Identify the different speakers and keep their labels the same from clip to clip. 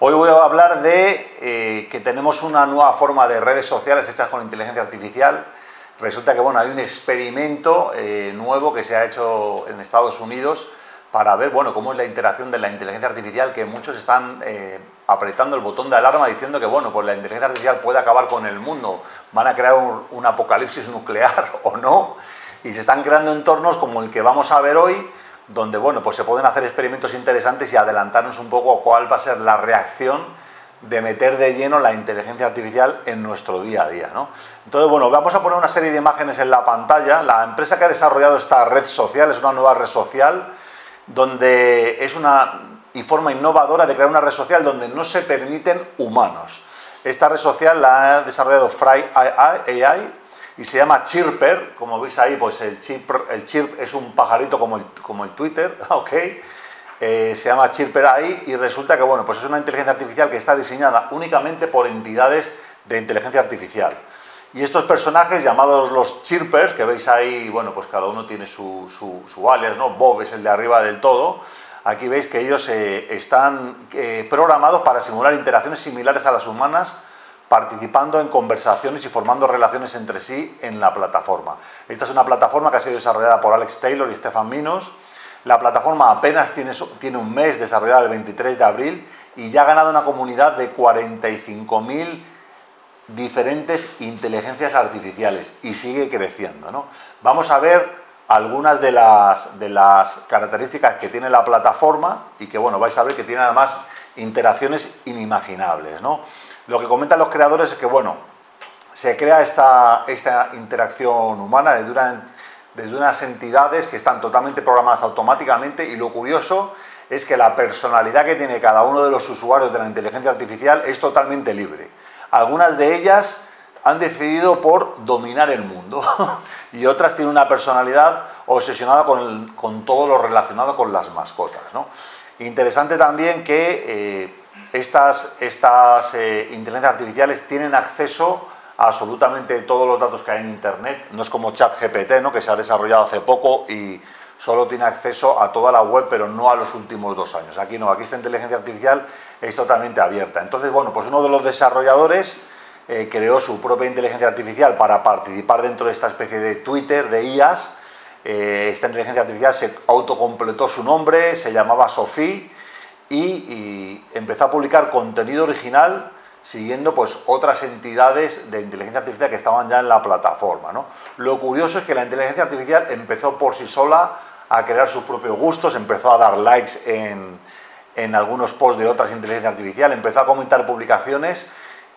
Speaker 1: Hoy voy a hablar de eh, que tenemos una nueva forma de redes sociales hechas con inteligencia artificial. Resulta que bueno, hay un experimento eh, nuevo que se ha hecho en Estados Unidos para ver bueno, cómo es la interacción de la inteligencia artificial, que muchos están eh, apretando el botón de alarma diciendo que bueno, pues la inteligencia artificial puede acabar con el mundo, van a crear un apocalipsis nuclear o no, y se están creando entornos como el que vamos a ver hoy, donde bueno, pues se pueden hacer experimentos interesantes y adelantarnos un poco cuál va a ser la reacción de meter de lleno la inteligencia artificial en nuestro día a día. ¿no? Entonces, bueno, vamos a poner una serie de imágenes en la pantalla. La empresa que ha desarrollado esta red social es una nueva red social donde es una y forma innovadora de crear una red social donde no se permiten humanos. Esta red social la ha desarrollado Fry AI y se llama Chirper, como veis ahí, pues el chirp, el chirp es un pajarito como el, como el Twitter, ¿ok? Eh, se llama Chirper ahí y resulta que, bueno, pues es una inteligencia artificial que está diseñada únicamente por entidades de inteligencia artificial. Y estos personajes llamados los Chirpers, que veis ahí, bueno, pues cada uno tiene su, su, alias, ¿no? Bob es el de arriba del todo. Aquí veis que ellos eh, están eh, programados para simular interacciones similares a las humanas participando en conversaciones y formando relaciones entre sí en la plataforma. Esta es una plataforma que ha sido desarrollada por Alex Taylor y Stefan Minos. La plataforma apenas tiene, tiene un mes desarrollada el 23 de abril y ya ha ganado una comunidad de 45.000 diferentes inteligencias artificiales y sigue creciendo. ¿no? Vamos a ver algunas de las, de las características que tiene la plataforma y que bueno, vais a ver que tiene además interacciones inimaginables. ¿no? Lo que comentan los creadores es que, bueno, se crea esta, esta interacción humana desde, unas entidades que están totalmente programadas automáticamente y lo curioso es que la personalidad que tiene cada uno de los usuarios de la inteligencia artificial es totalmente libre. Algunas de ellas han decidido por dominar el mundo y otras tienen una personalidad obsesionada con, con todo lo relacionado con las mascotas. ¿no? Interesante también que eh, estas, estas eh, inteligencias artificiales tienen acceso a absolutamente todos los datos que hay en Internet. No es como ChatGPT, ¿no? que se ha desarrollado hace poco y solo tiene acceso a toda la web, pero no a los últimos dos años. Aquí no, aquí esta inteligencia artificial es totalmente abierta. Entonces, bueno, pues uno de los desarrolladores eh, creó su propia inteligencia artificial para participar dentro de esta especie de Twitter, de IAS. Eh, esta inteligencia artificial se autocompletó su nombre, se llamaba Sophie y, empezó a publicar contenido original siguiendo pues otras entidades de inteligencia artificial que estaban ya en la plataforma. ¿no? Lo curioso es que la inteligencia artificial empezó por sí sola a crear sus propios gustos, empezó a dar likes en, en algunos posts de otras inteligencias artificiales, empezó a comentar publicaciones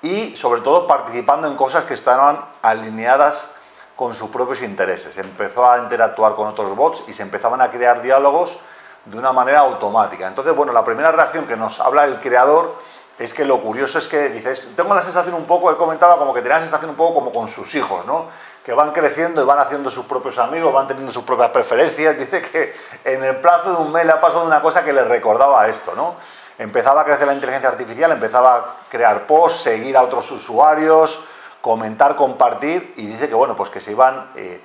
Speaker 1: y sobre todo participando en cosas que estaban alineadas con sus propios intereses. Empezó a interactuar con otros bots y se empezaban a crear diálogos de una manera automática. Entonces, bueno, la primera reacción que nos habla el creador es que lo curioso es que dices, tengo la sensación un poco, él comentaba como que tenía la sensación un poco como con sus hijos, ¿no? Que van creciendo y van haciendo sus propios amigos, van teniendo sus propias preferencias. Dice que en el plazo de un mes le ha pasado una cosa que le recordaba esto, ¿no? Empezaba a crecer la inteligencia artificial, empezaba a crear posts, seguir a otros usuarios, comentar, compartir, y dice que, bueno, pues que se iban eh,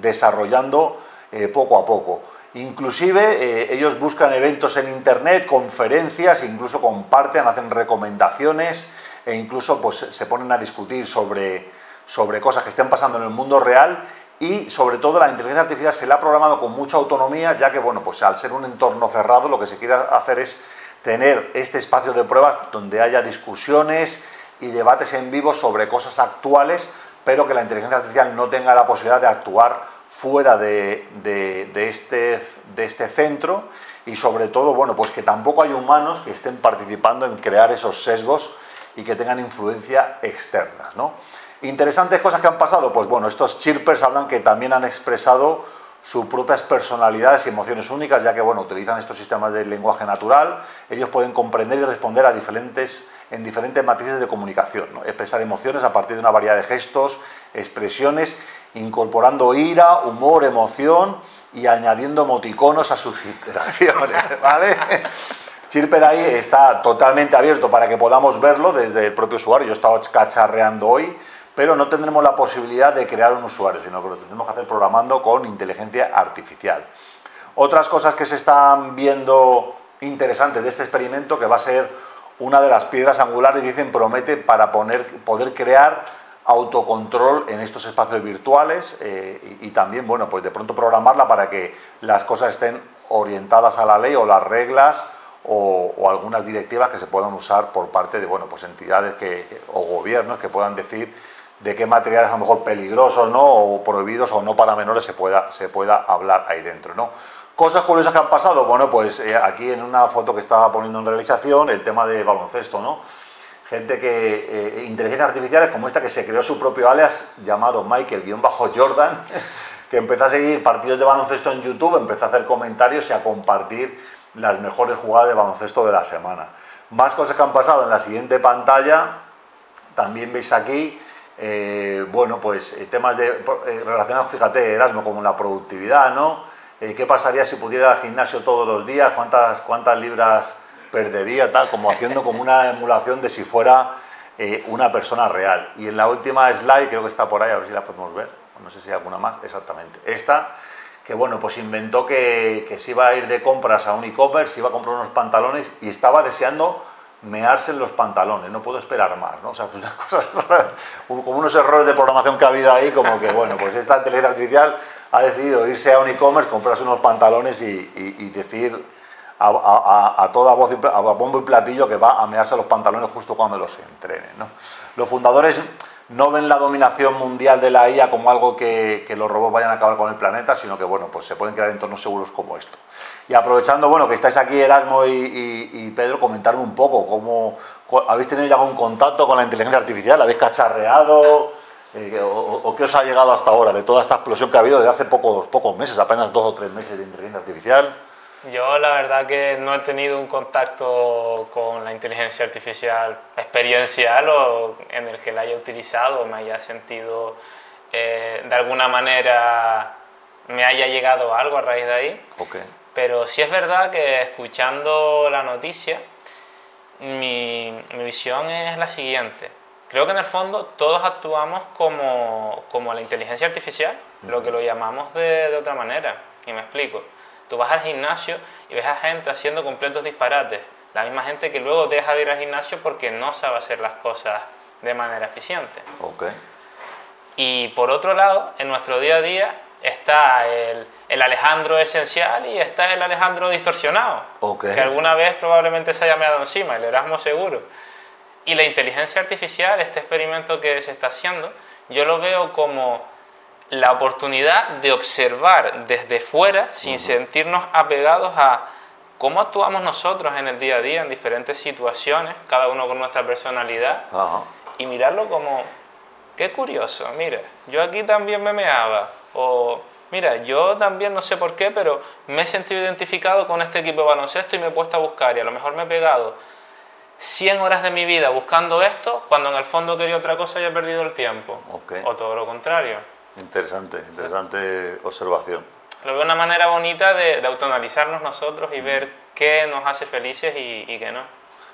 Speaker 1: desarrollando eh, poco a poco. Inclusive eh, ellos buscan eventos en internet, conferencias, incluso comparten, hacen recomendaciones e incluso pues, se ponen a discutir sobre, sobre cosas que estén pasando en el mundo real y sobre todo la inteligencia artificial se la ha programado con mucha autonomía, ya que bueno, pues al ser un entorno cerrado lo que se quiere hacer es tener este espacio de prueba donde haya discusiones y debates en vivo sobre cosas actuales, pero que la inteligencia artificial no tenga la posibilidad de actuar fuera de, este, de este centro y sobre todo, bueno, pues que tampoco hay humanos que estén participando en crear esos sesgos y que tengan influencia externa, ¿no? Interesantes cosas que han pasado, pues bueno, estos chirpers hablan que también han expresado sus propias personalidades y emociones únicas, ya que bueno, utilizan estos sistemas de lenguaje natural, ellos pueden comprender y responder a diferentes, en diferentes matices de comunicación, expresar emociones a partir de una variedad de gestos, expresiones incorporando ira, humor, emoción y añadiendo emoticonos a sus interacciones, ¿vale? Chirper ahí está totalmente abierto para que podamos verlo desde el propio usuario. Yo he estado cacharreando hoy, pero no tendremos la posibilidad de crear un usuario, sino que lo tendremos que hacer programando con inteligencia artificial. Otras cosas que se están viendo interesantes de este experimento, que va a ser una de las piedras angulares, dicen, promete para poner, poder crear autocontrol en estos espacios virtuales eh, y, también, bueno, pues de pronto programarla para que las cosas estén orientadas a la ley o las reglas o, algunas directivas que se puedan usar por parte de, bueno, pues entidades que, o gobiernos que puedan decir de qué materiales a lo mejor peligrosos, ¿no? O prohibidos o no para menores se pueda, se pueda hablar ahí dentro, ¿no? Cosas curiosas que han pasado, bueno, pues eh, aquí en una foto que estaba poniendo en realización, el tema de baloncesto, ¿no? Gente que, eh, inteligencias artificiales como esta que se creó su propio alias llamado Michael-Jordan, que empezó a seguir partidos de baloncesto en YouTube, empezó a hacer comentarios y a compartir las mejores jugadas de baloncesto de la semana. Más cosas que han pasado en la siguiente pantalla, también veis aquí, eh, bueno, pues temas de, relacionados, fíjate, Erasmo, como la productividad, ¿no? Eh, qué pasaría si pudiera ir al gimnasio todos los días, cuántas, cuántas libras perdería, tal, como haciendo como una emulación de si fuera eh, una persona real. Y en la última slide, creo que está por ahí, a ver si la podemos ver, no sé si hay alguna más, exactamente. Esta, que bueno, pues inventó que, que se iba a ir de compras a un e-commerce, iba a comprar unos pantalones y estaba deseando mearse en los pantalones, no puedo esperar más, ¿no? O sea, pues unas cosas, como unos errores de programación que ha habido ahí, como que, bueno, pues esta inteligencia artificial ha decidido irse a un e-commerce, comprarse unos pantalones y, decir a, toda voz, a bombo y platillo que va a mearse los pantalones justo cuando los entrene. Los fundadores no ven la dominación mundial de la IA como algo que, los robots vayan a acabar con el planeta, sino que bueno, pues se pueden crear entornos seguros como esto. Y aprovechando bueno, que estáis aquí Erasmo y, Pedro, comentarme un poco cómo habéis tenido ya algún contacto con la inteligencia artificial, habéis cacharreado. Eh, o, qué os ha llegado hasta ahora de toda esta explosión que ha habido desde hace pocos, pocos meses, apenas dos o tres meses de inteligencia artificial?
Speaker 2: Yo la verdad que no he tenido un contacto con la inteligencia artificial experiencial o en el que la haya utilizado o me haya sentido eh, de alguna manera me haya llegado algo a raíz de ahí.
Speaker 1: Okay.
Speaker 2: Pero sí es verdad que escuchando la noticia, mi, mi visión es la siguiente Creo que en el fondo todos actuamos como, como la inteligencia artificial, lo que lo llamamos de, de, otra manera. Y me explico. Tú vas al gimnasio y ves a gente haciendo completos disparates. La misma gente que luego deja de ir al gimnasio porque no sabe hacer las cosas de manera eficiente.
Speaker 1: Okay.
Speaker 2: Y por otro lado, en nuestro día a día está el, el Alejandro esencial y está el Alejandro distorsionado.
Speaker 1: Okay.
Speaker 2: Que alguna vez probablemente se haya meado encima, el Erasmo seguro. Y la inteligencia artificial, este experimento que se está haciendo, yo lo veo como la oportunidad de observar desde fuera sin sentirnos apegados a cómo actuamos nosotros en el día a día en diferentes situaciones, cada uno con nuestra personalidad, y mirarlo como, qué curioso, mira, yo aquí también me meaba, o mira, yo también no sé por qué, pero me he sentido identificado con este equipo de baloncesto y me he puesto a buscar y a lo mejor me he pegado 100 horas de mi vida buscando esto, cuando en el fondo quería otra cosa y he perdido el tiempo. O todo lo contrario.
Speaker 1: Interesante, interesante observación.
Speaker 2: Lo veo una manera bonita de, de autoanalizarnos nosotros y ver qué nos hace felices y, y qué no.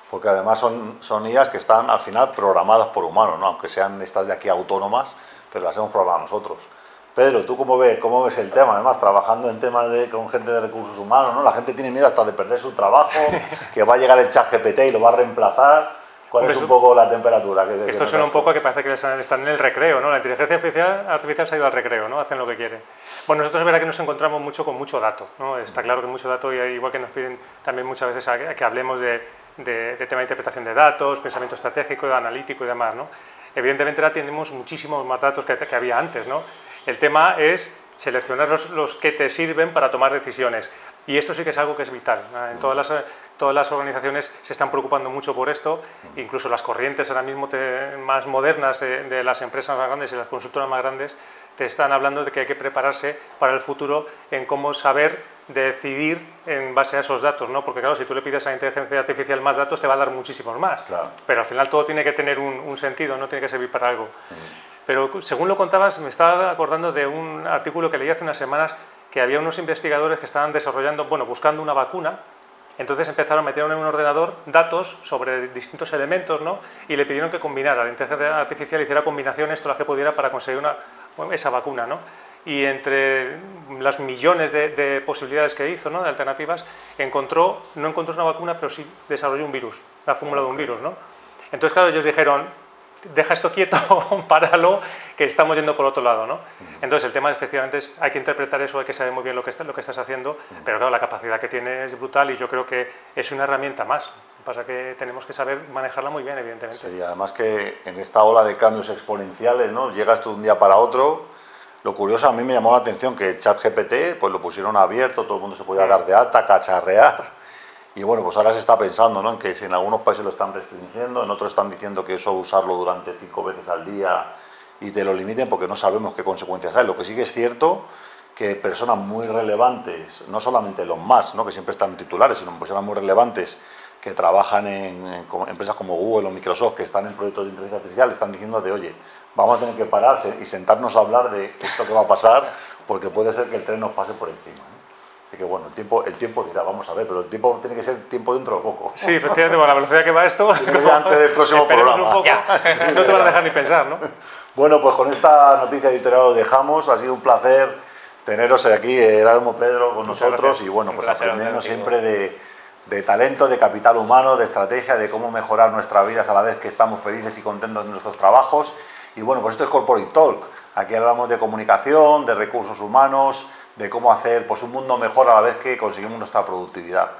Speaker 1: Porque además son, son IAs que están al final programadas por humanos, ¿no? aunque sean estas de aquí autónomas, pero las hemos programado nosotros. Pedro, ¿tú cómo ves, cómo ves el tema? Además, trabajando en temas de, con gente de recursos humanos, ¿no? La gente tiene miedo hasta de perder su trabajo, que va a llegar el chat GPT y lo va a reemplazar. ¿Cuál es un poco la temperatura?
Speaker 3: Que, esto suena un poco que parece que están en el recreo, ¿no? La inteligencia artificial, artificial se ha ido al recreo, ¿no? Hacen lo que quieren. Bueno, nosotros es verdad que nos encontramos mucho con mucho dato, ¿no? Está claro que mucho dato, y igual que nos piden también muchas veces a, que hablemos de, de, tema de interpretación de datos, pensamiento estratégico, analítico y demás, ¿no? Evidentemente ahora tenemos muchísimos más datos que, que había antes, ¿no? El tema es seleccionar los, que te sirven para tomar decisiones. Y esto sí que es algo que es vital. En todas las, todas las organizaciones se están preocupando mucho por esto, incluso las corrientes ahora mismo más modernas de, las empresas más grandes y las consultoras más grandes te están hablando de que hay que prepararse para el futuro en cómo saber decidir en base a esos datos, ¿no? Porque claro, si tú le pides a la inteligencia artificial más datos, te va a dar muchísimos más. Pero al final todo tiene que tener un, sentido, no tiene que servir para algo. Pero según lo contabas, me estaba acordando de un artículo que leí hace unas semanas que había unos investigadores que estaban desarrollando, bueno, buscando una vacuna. Entonces empezaron a meter en un ordenador datos sobre distintos elementos, ¿no? Y le pidieron que combinara, la inteligencia artificial hiciera combinaciones todas las que pudiera para conseguir una, esa vacuna, ¿no? y entre las millones de, posibilidades que hizo, ¿no? de alternativas, encontró, no encontró una vacuna, pero sí desarrolló un virus, la fórmula de un virus. ¿no? Entonces, claro, ellos dijeron, deja esto quieto, páralo, que estamos yendo por otro lado. ¿no? Entonces, el tema efectivamente es, hay que interpretar eso, hay que saber muy bien lo que, lo que estás haciendo, pero claro, la capacidad que tiene es brutal y yo creo que es una herramienta más. Pasa que tenemos que saber manejarla muy bien, evidentemente.
Speaker 1: Sí, además que en esta ola de cambios exponenciales, ¿no? llegas tú de un día para otro lo curioso, a mí me llamó la atención que ChatGPT pues lo pusieron abierto, todo el mundo se podía dar de alta, cacharrear. Y bueno, pues ahora se está pensando ¿no? en que si en algunos países lo están restringiendo, en otros están diciendo que eso usarlo durante cinco veces al día y te lo limiten porque no sabemos qué consecuencias hay. Lo que sí que es cierto que personas muy relevantes, no solamente los más, ¿no? que siempre están titulares, sino personas muy relevantes que trabajan en, empresas como Google o Microsoft, que están en proyectos de inteligencia artificial, están diciendo de, oye, vamos a tener que pararse y sentarnos a hablar de esto que va a pasar, porque puede ser que el tren nos pase por encima. Así que bueno, el tiempo, el tiempo dirá, vamos a ver, pero el tiempo tiene que ser tiempo dentro de poco.
Speaker 3: Sí, efectivamente, con la velocidad que va esto.
Speaker 1: antes del próximo programa.
Speaker 3: no te van a dejar ni pensar, ¿no?
Speaker 1: Bueno, pues con esta noticia editorial lo dejamos. Ha sido un placer teneros aquí, Erasmo Pedro, con nosotros y bueno, pues aprendiendo siempre de, de talento, de capital humano, de estrategia, de cómo mejorar nuestras vidas a la vez que estamos felices y contentos en nuestros trabajos y bueno, pues esto es Corporate Talk. Aquí hablamos de comunicación, de recursos humanos, de cómo hacer pues, un mundo mejor a la vez que conseguimos nuestra productividad.